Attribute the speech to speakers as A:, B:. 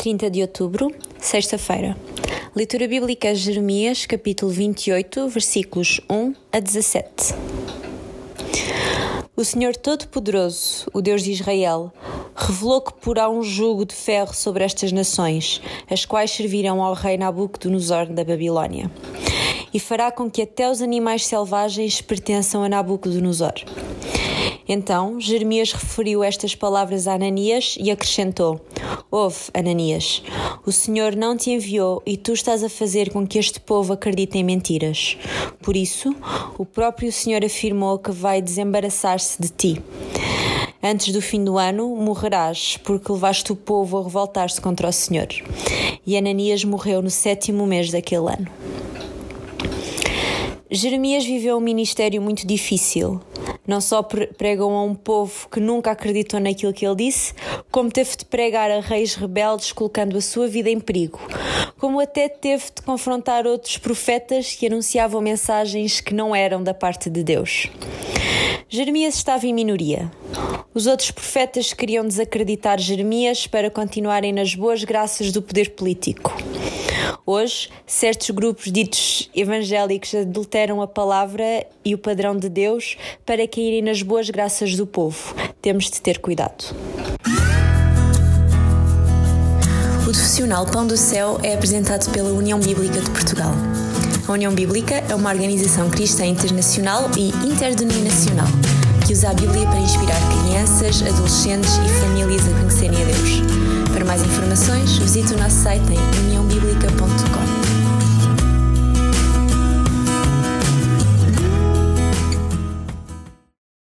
A: 30 de outubro, sexta-feira. Leitura bíblica Jeremias, capítulo 28, versículos 1 a 17. O Senhor Todo-Poderoso, o Deus de Israel, revelou que porá um jugo de ferro sobre estas nações, as quais servirão ao rei Nabucodonosor da Babilónia, e fará com que até os animais selvagens pertençam a Nabucodonosor. Então Jeremias referiu estas palavras a Ananias e acrescentou: Ouve, Ananias, o Senhor não te enviou e tu estás a fazer com que este povo acredite em mentiras. Por isso, o próprio Senhor afirmou que vai desembaraçar-se de ti. Antes do fim do ano morrerás, porque levaste o povo a revoltar-se contra o Senhor. E Ananias morreu no sétimo mês daquele ano. Jeremias viveu um ministério muito difícil. Não só pregou a um povo que nunca acreditou naquilo que ele disse, como teve de pregar a reis rebeldes colocando a sua vida em perigo, como até teve de confrontar outros profetas que anunciavam mensagens que não eram da parte de Deus. Jeremias estava em minoria. Os outros profetas queriam desacreditar Jeremias para continuarem nas boas graças do poder político. Hoje, certos grupos ditos evangélicos adulteram a palavra e o padrão de Deus para caírem nas boas graças do povo. Temos de ter cuidado. O profissional Pão do Céu é apresentado pela União Bíblica de Portugal. A União Bíblica é uma organização cristã internacional e interdenominacional que usa a Bíblia para inspirar crianças, adolescentes e famílias a conhecerem a Deus. Para mais informações, visite o nosso site em uniãobíblica.com.